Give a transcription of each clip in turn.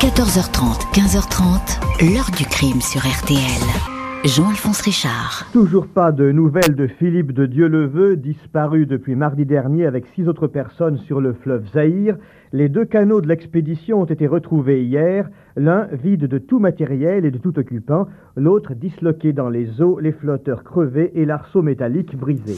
14h30, 15h30, l'heure du crime sur RTL. Jean-Alphonse Richard. Toujours pas de nouvelles de Philippe de Dieuleveux, disparu depuis mardi dernier avec six autres personnes sur le fleuve Zaïre. Les deux canaux de l'expédition ont été retrouvés hier, l'un vide de tout matériel et de tout occupant, l'autre disloqué dans les eaux, les flotteurs crevés et l'arceau métallique brisé.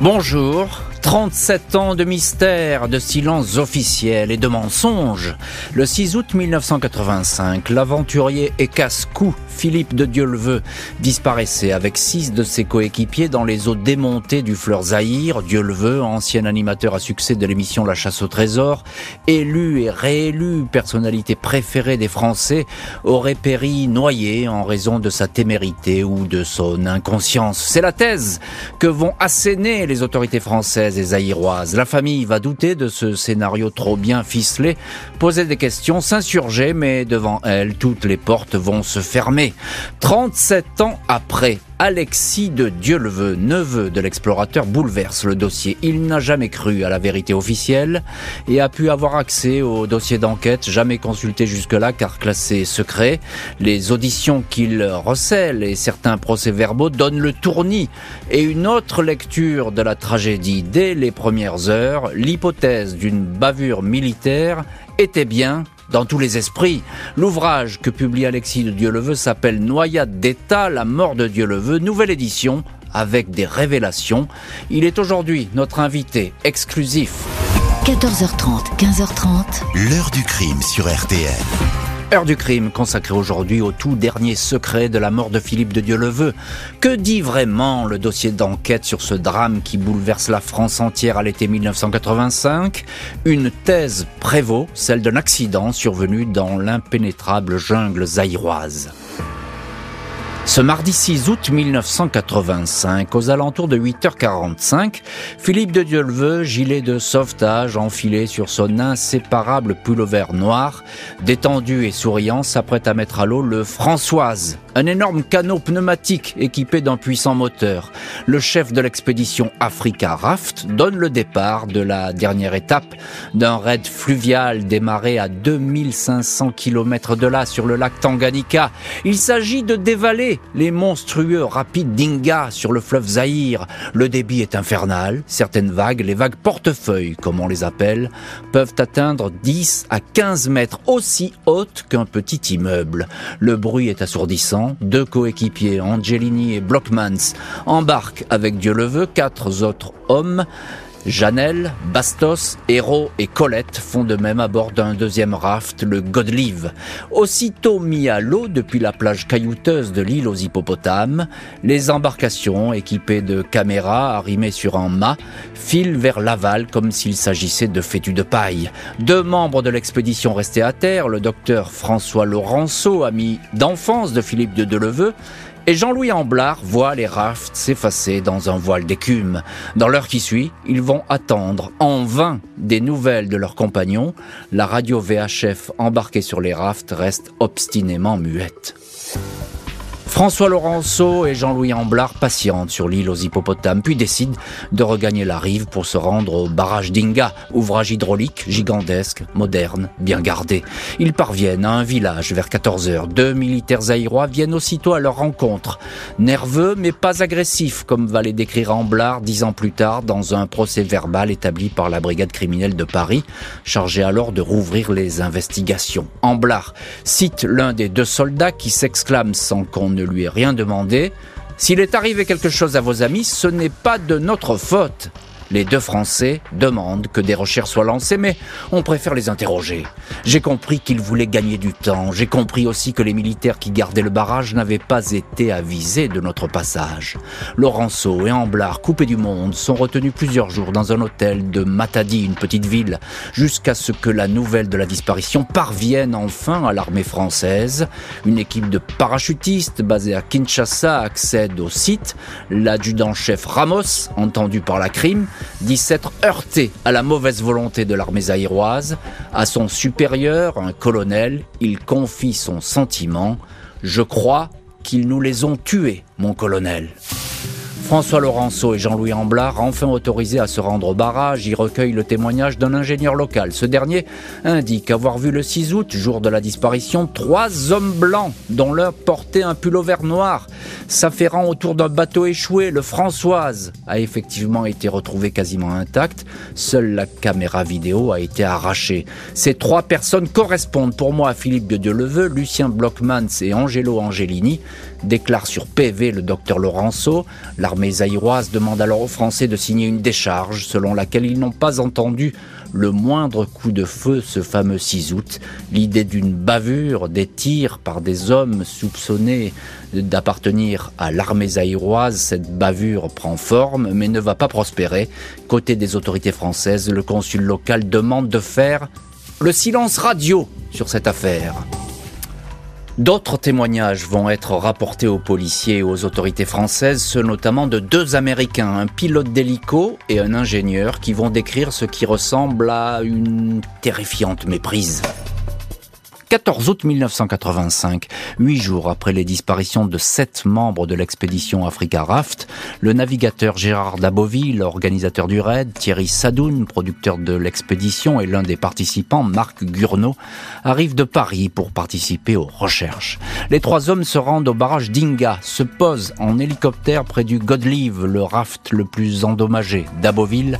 Bonjour, 37 ans de mystère, de silence officiel et de mensonges. Le 6 août 1985, l'aventurier et casse-cou Philippe de Dieuleveux disparaissait avec six de ses coéquipiers dans les eaux démontées du fleur Zahir. Dieuleveux, ancien animateur à succès de l'émission La chasse au trésor, élu et réélu personnalité préférée des Français, aurait péri noyé en raison de sa témérité ou de son inconscience. C'est la thèse que vont asséner les autorités françaises et La famille va douter de ce scénario trop bien ficelé, poser des questions, s'insurger, mais devant elle, toutes les portes vont se fermer. 37 ans après, Alexis de Dieuleveux, neveu de l'explorateur, bouleverse le dossier. Il n'a jamais cru à la vérité officielle et a pu avoir accès au dossier d'enquête jamais consulté jusque-là car classé secret. Les auditions qu'il recèle et certains procès-verbaux donnent le tournis et une autre lecture de la tragédie. Dès les premières heures, l'hypothèse d'une bavure militaire était bien dans tous les esprits. L'ouvrage que publie Alexis de Dieuleveux s'appelle Noyade d'État, la mort de Dieuleveux, nouvelle édition avec des révélations. Il est aujourd'hui notre invité exclusif. 14h30, 15h30. L'heure du crime sur RTL. Heure du crime consacrée aujourd'hui au tout dernier secret de la mort de Philippe de Dieuleveux. Que dit vraiment le dossier d'enquête sur ce drame qui bouleverse la France entière à l'été 1985 Une thèse prévaut, celle d'un accident survenu dans l'impénétrable jungle zaïroise. Ce mardi 6 août 1985, aux alentours de 8h45, Philippe de Dieuleveux, gilet de sauvetage enfilé sur son inséparable pullover noir, détendu et souriant, s'apprête à mettre à l'eau le Françoise, un énorme canot pneumatique équipé d'un puissant moteur. Le chef de l'expédition Africa Raft donne le départ de la dernière étape d'un raid fluvial démarré à 2500 km de là sur le lac Tanganyika. Il s'agit de dévaler les monstrueux rapides d'Inga sur le fleuve Zaïre. Le débit est infernal. Certaines vagues, les vagues portefeuilles comme on les appelle, peuvent atteindre 10 à 15 mètres aussi hautes qu'un petit immeuble. Le bruit est assourdissant deux coéquipiers, Angelini et Blockmans, embarquent avec Dieu le veut quatre autres hommes Janelle, Bastos, Héros et Colette font de même à bord d'un deuxième raft, le Godlive. Aussitôt mis à l'eau depuis la plage caillouteuse de l'île aux hippopotames, les embarcations équipées de caméras arrimées sur un mât filent vers l'aval comme s'il s'agissait de fétus de paille. Deux membres de l'expédition restés à terre, le docteur François Laurenceau, ami d'enfance de Philippe de Deleveux, et Jean-Louis Amblard voit les rafts s'effacer dans un voile d'écume. Dans l'heure qui suit, ils vont attendre en vain des nouvelles de leurs compagnons. La radio VHF embarquée sur les rafts reste obstinément muette. François Laurenceau et Jean-Louis Amblard patientent sur l'île aux hippopotames, puis décident de regagner la rive pour se rendre au barrage d'Inga, ouvrage hydraulique gigantesque, moderne, bien gardé. Ils parviennent à un village vers 14 heures. Deux militaires zaïrois viennent aussitôt à leur rencontre. Nerveux, mais pas agressifs, comme va les décrire Amblard dix ans plus tard dans un procès verbal établi par la brigade criminelle de Paris, chargée alors de rouvrir les investigations. Amblard cite l'un des deux soldats qui s'exclame sans qu'on ne lui ai rien demandé. S'il est arrivé quelque chose à vos amis, ce n'est pas de notre faute. Les deux Français demandent que des recherches soient lancées, mais on préfère les interroger. J'ai compris qu'ils voulaient gagner du temps. J'ai compris aussi que les militaires qui gardaient le barrage n'avaient pas été avisés de notre passage. Laurenceau et Amblard, coupés du monde, sont retenus plusieurs jours dans un hôtel de Matadi, une petite ville, jusqu'à ce que la nouvelle de la disparition parvienne enfin à l'armée française. Une équipe de parachutistes basée à Kinshasa accède au site. L'adjudant-chef Ramos, entendu par la crime, dit s'être heurté à la mauvaise volonté de l'armée zaïroise. À son supérieur, un colonel, il confie son sentiment. Je crois qu'ils nous les ont tués, mon colonel. François Laurenceau et Jean-Louis Amblard, enfin autorisés à se rendre au barrage, y recueillent le témoignage d'un ingénieur local. Ce dernier indique avoir vu le 6 août, jour de la disparition, trois hommes blancs dont l'un portait un vert noir, s'affairant autour d'un bateau échoué. Le Françoise a effectivement été retrouvé quasiment intact. Seule la caméra vidéo a été arrachée. Ces trois personnes correspondent pour moi à Philippe de Dieuleveux, Lucien Blockmans et Angelo Angelini, déclare sur PV le docteur Laurenceau. L'armée zaïroise demande alors aux Français de signer une décharge selon laquelle ils n'ont pas entendu le moindre coup de feu ce fameux 6 août. L'idée d'une bavure, des tirs par des hommes soupçonnés d'appartenir à l'armée zaïroise, cette bavure prend forme mais ne va pas prospérer. Côté des autorités françaises, le consul local demande de faire le silence radio sur cette affaire. D'autres témoignages vont être rapportés aux policiers et aux autorités françaises, ceux notamment de deux Américains, un pilote d'hélico et un ingénieur, qui vont décrire ce qui ressemble à une terrifiante méprise. 14 août 1985, huit jours après les disparitions de sept membres de l'expédition Africa Raft, le navigateur Gérard Daboville, organisateur du raid, Thierry Sadoun, producteur de l'expédition et l'un des participants, Marc Gurnot, arrivent de Paris pour participer aux recherches. Les trois hommes se rendent au barrage d'Inga, se posent en hélicoptère près du Godlive, le raft le plus endommagé. Daboville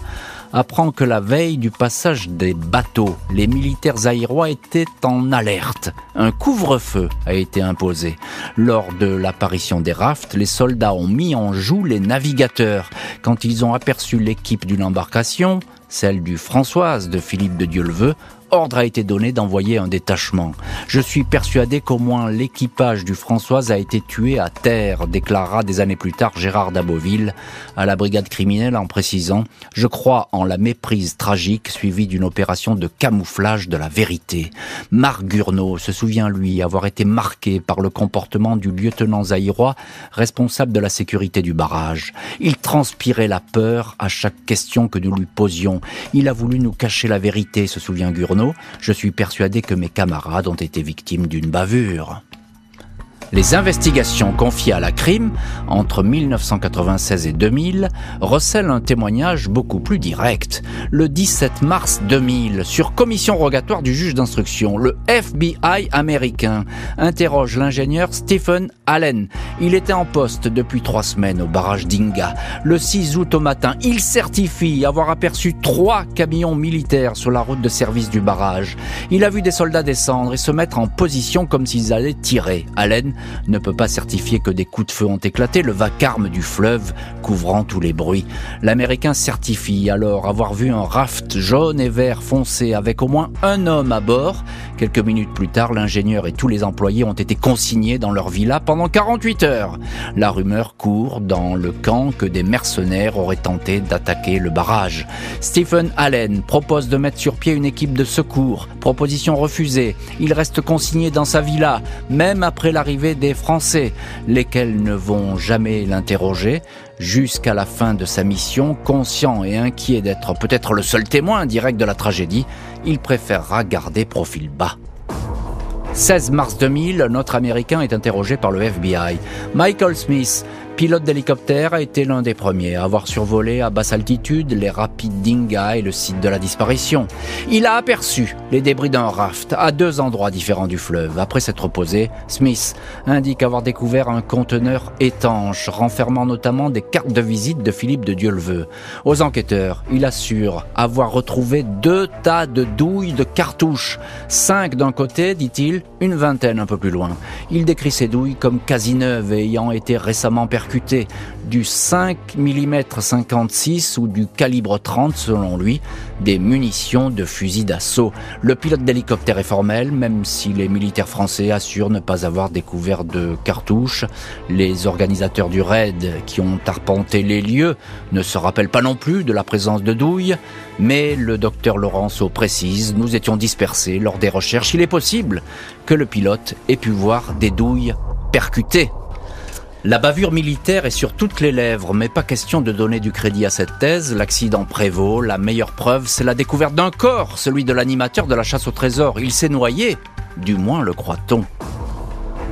apprend que la veille du passage des bateaux, les militaires aérois étaient en alerte. Un couvre-feu a été imposé. Lors de l'apparition des rafts, les soldats ont mis en joue les navigateurs. Quand ils ont aperçu l'équipe d'une embarcation, celle du Françoise de Philippe de Dieuleveux, ordre a été donné d'envoyer un détachement. Je suis persuadé qu'au moins l'équipage du Françoise a été tué à terre, déclara des années plus tard Gérard Daboville à la brigade criminelle en précisant Je crois en la méprise tragique suivie d'une opération de camouflage de la vérité. Marc Gurnot se souvient, lui, avoir été marqué par le comportement du lieutenant zaïrois responsable de la sécurité du barrage. Il transpirait la peur à chaque question que nous lui posions. Il a voulu nous cacher la vérité, se souvient Gurnot je suis persuadé que mes camarades ont été victimes d'une bavure. Les investigations confiées à la crime entre 1996 et 2000 recèlent un témoignage beaucoup plus direct. Le 17 mars 2000, sur commission rogatoire du juge d'instruction, le FBI américain interroge l'ingénieur Stephen Allen. Il était en poste depuis trois semaines au barrage d'Inga. Le 6 août au matin, il certifie avoir aperçu trois camions militaires sur la route de service du barrage. Il a vu des soldats descendre et se mettre en position comme s'ils allaient tirer. Allen ne peut pas certifier que des coups de feu ont éclaté, le vacarme du fleuve couvrant tous les bruits. L'Américain certifie alors avoir vu un raft jaune et vert foncé avec au moins un homme à bord. Quelques minutes plus tard, l'ingénieur et tous les employés ont été consignés dans leur villa pendant 48 heures. La rumeur court dans le camp que des mercenaires auraient tenté d'attaquer le barrage. Stephen Allen propose de mettre sur pied une équipe de secours. Proposition refusée. Il reste consigné dans sa villa, même après l'arrivée des Français, lesquels ne vont jamais l'interroger jusqu'à la fin de sa mission, conscient et inquiet d'être peut-être le seul témoin direct de la tragédie, il préférera garder profil bas. 16 mars 2000, notre Américain est interrogé par le FBI. Michael Smith, pilote d'hélicoptère, a été l'un des premiers à avoir survolé à basse altitude les rapides d'Inga et le site de la disparition. Il a aperçu les débris d'un raft à deux endroits différents du fleuve. Après s'être posé, Smith indique avoir découvert un conteneur étanche renfermant notamment des cartes de visite de Philippe de Dieuleveux. Aux enquêteurs, il assure avoir retrouvé deux tas de douilles de cartouches, cinq d'un côté, dit-il, une vingtaine un peu plus loin. Il décrit ces douilles comme quasi neuves et ayant été récemment du 5 mm 56 ou du calibre 30 selon lui, des munitions de fusil d'assaut. Le pilote d'hélicoptère est formel, même si les militaires français assurent ne pas avoir découvert de cartouches. Les organisateurs du raid qui ont arpenté les lieux ne se rappellent pas non plus de la présence de douilles, mais le docteur Laurenceau précise, nous étions dispersés lors des recherches. Il est possible que le pilote ait pu voir des douilles percutées la bavure militaire est sur toutes les lèvres, mais pas question de donner du crédit à cette thèse. L'accident prévaut. La meilleure preuve, c'est la découverte d'un corps, celui de l'animateur de la chasse au trésor. Il s'est noyé, du moins le croit-on.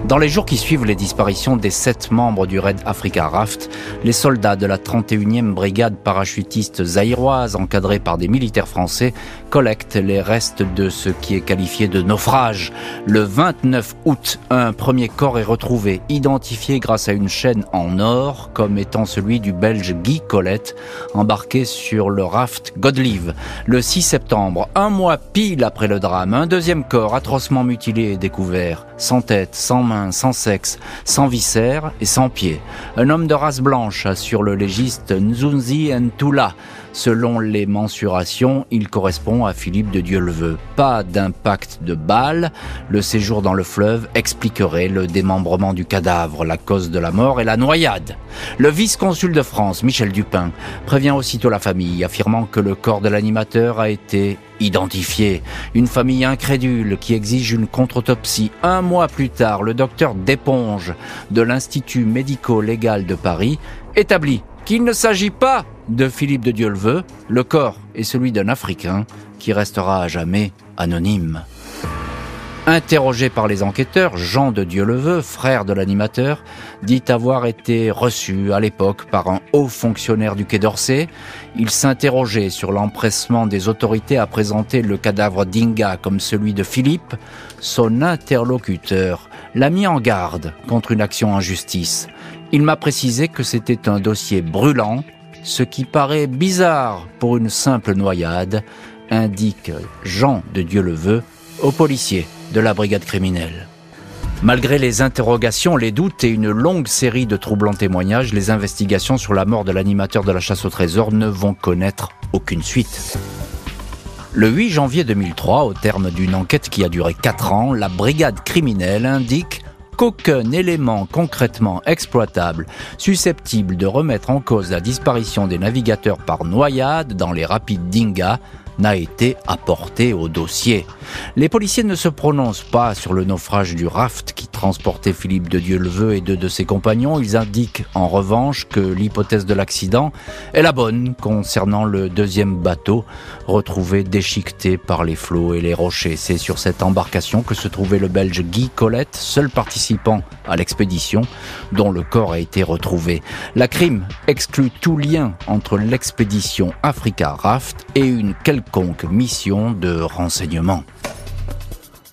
Dans les jours qui suivent les disparitions des sept membres du Red Africa Raft, les soldats de la 31e brigade parachutiste zaïroise, encadrés par des militaires français, collectent les restes de ce qui est qualifié de naufrage. Le 29 août, un premier corps est retrouvé, identifié grâce à une chaîne en or comme étant celui du Belge Guy Colette, embarqué sur le raft Godlive. Le 6 septembre, un mois pile après le drame, un deuxième corps atrocement mutilé est découvert, sans tête, sans sans sexe, sans viscères et sans pieds. Un homme de race blanche assure le légiste Nzunzi Ntula. Selon les mensurations, il correspond à Philippe de Dieu-le-Veut. Pas d'impact de balle. Le séjour dans le fleuve expliquerait le démembrement du cadavre. La cause de la mort est la noyade. Le vice-consul de France, Michel Dupin, prévient aussitôt la famille, affirmant que le corps de l'animateur a été identifié. Une famille incrédule qui exige une contre-autopsie. Un mois plus tard, le docteur Desponges de l'Institut médico-légal de Paris établit qu'il ne s'agit pas de Philippe de Dieuleveux, le corps est celui d'un Africain qui restera à jamais anonyme. Interrogé par les enquêteurs, Jean de Dieuleveux, frère de l'animateur, dit avoir été reçu à l'époque par un haut fonctionnaire du Quai d'Orsay. Il s'interrogeait sur l'empressement des autorités à présenter le cadavre d'Inga comme celui de Philippe. Son interlocuteur l'a mis en garde contre une action en justice. Il m'a précisé que c'était un dossier brûlant, ce qui paraît bizarre pour une simple noyade, indique Jean de Dieuleveux aux policiers de la brigade criminelle. Malgré les interrogations, les doutes et une longue série de troublants témoignages, les investigations sur la mort de l'animateur de la chasse au trésor ne vont connaître aucune suite. Le 8 janvier 2003, au terme d'une enquête qui a duré 4 ans, la brigade criminelle indique qu'aucun élément concrètement exploitable susceptible de remettre en cause la disparition des navigateurs par noyade dans les rapides d'Inga n'a été apporté au dossier. Les policiers ne se prononcent pas sur le naufrage du raft qui transportait Philippe de Dieuleveux et deux de ses compagnons. Ils indiquent en revanche que l'hypothèse de l'accident est la bonne concernant le deuxième bateau retrouvé déchiqueté par les flots et les rochers. C'est sur cette embarcation que se trouvait le Belge Guy Colette, seul participant à l'expédition dont le corps a été retrouvé. La crime exclut tout lien entre l'expédition Africa Raft et une quelconque mission de renseignement.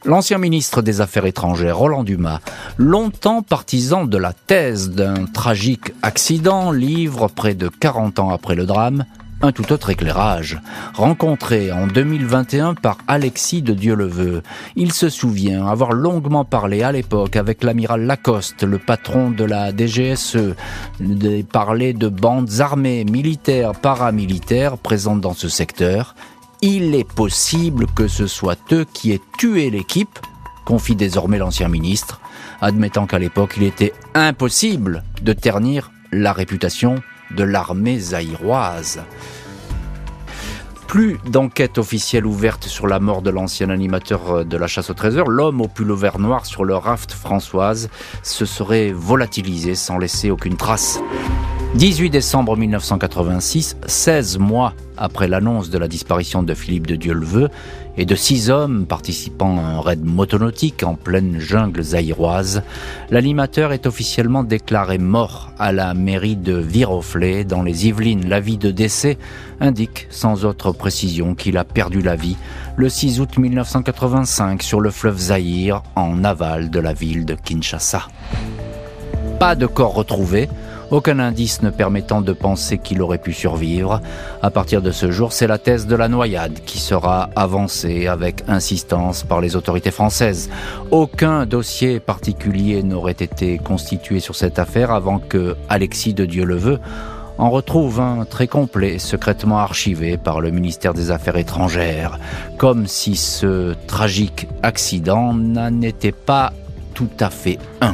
L'ancien ministre des Affaires étrangères, Roland Dumas, longtemps partisan de la thèse d'un tragique accident, livre, près de 40 ans après le drame, un tout autre éclairage. Rencontré en 2021 par Alexis de Dieuleveux, il se souvient avoir longuement parlé à l'époque avec l'amiral Lacoste, le patron de la DGSE, de parler de bandes armées, militaires, paramilitaires présentes dans ce secteur. Il est possible que ce soit eux qui aient tué l'équipe, confie désormais l'ancien ministre, admettant qu'à l'époque il était impossible de ternir la réputation de l'armée zaïroise. Plus d'enquête officielle ouverte sur la mort de l'ancien animateur euh, de la chasse au trésor, l'homme au pull vert noir sur le raft Françoise se serait volatilisé sans laisser aucune trace. 18 décembre 1986, 16 mois après l'annonce de la disparition de Philippe de Dieuleveux et de six hommes participant à un raid motonautique en pleine jungle zaïroise, l'animateur est officiellement déclaré mort à la mairie de Viroflay dans les Yvelines. L'avis de décès indique sans autre précision qu'il a perdu la vie le 6 août 1985 sur le fleuve Zaïre en aval de la ville de Kinshasa. Pas de corps retrouvé, aucun indice ne permettant de penser qu'il aurait pu survivre. À partir de ce jour, c'est la thèse de la noyade qui sera avancée avec insistance par les autorités françaises. Aucun dossier particulier n'aurait été constitué sur cette affaire avant que Alexis de Dieuleveux en retrouve un très complet, secrètement archivé par le ministère des Affaires étrangères, comme si ce tragique accident n'en était pas tout à fait un.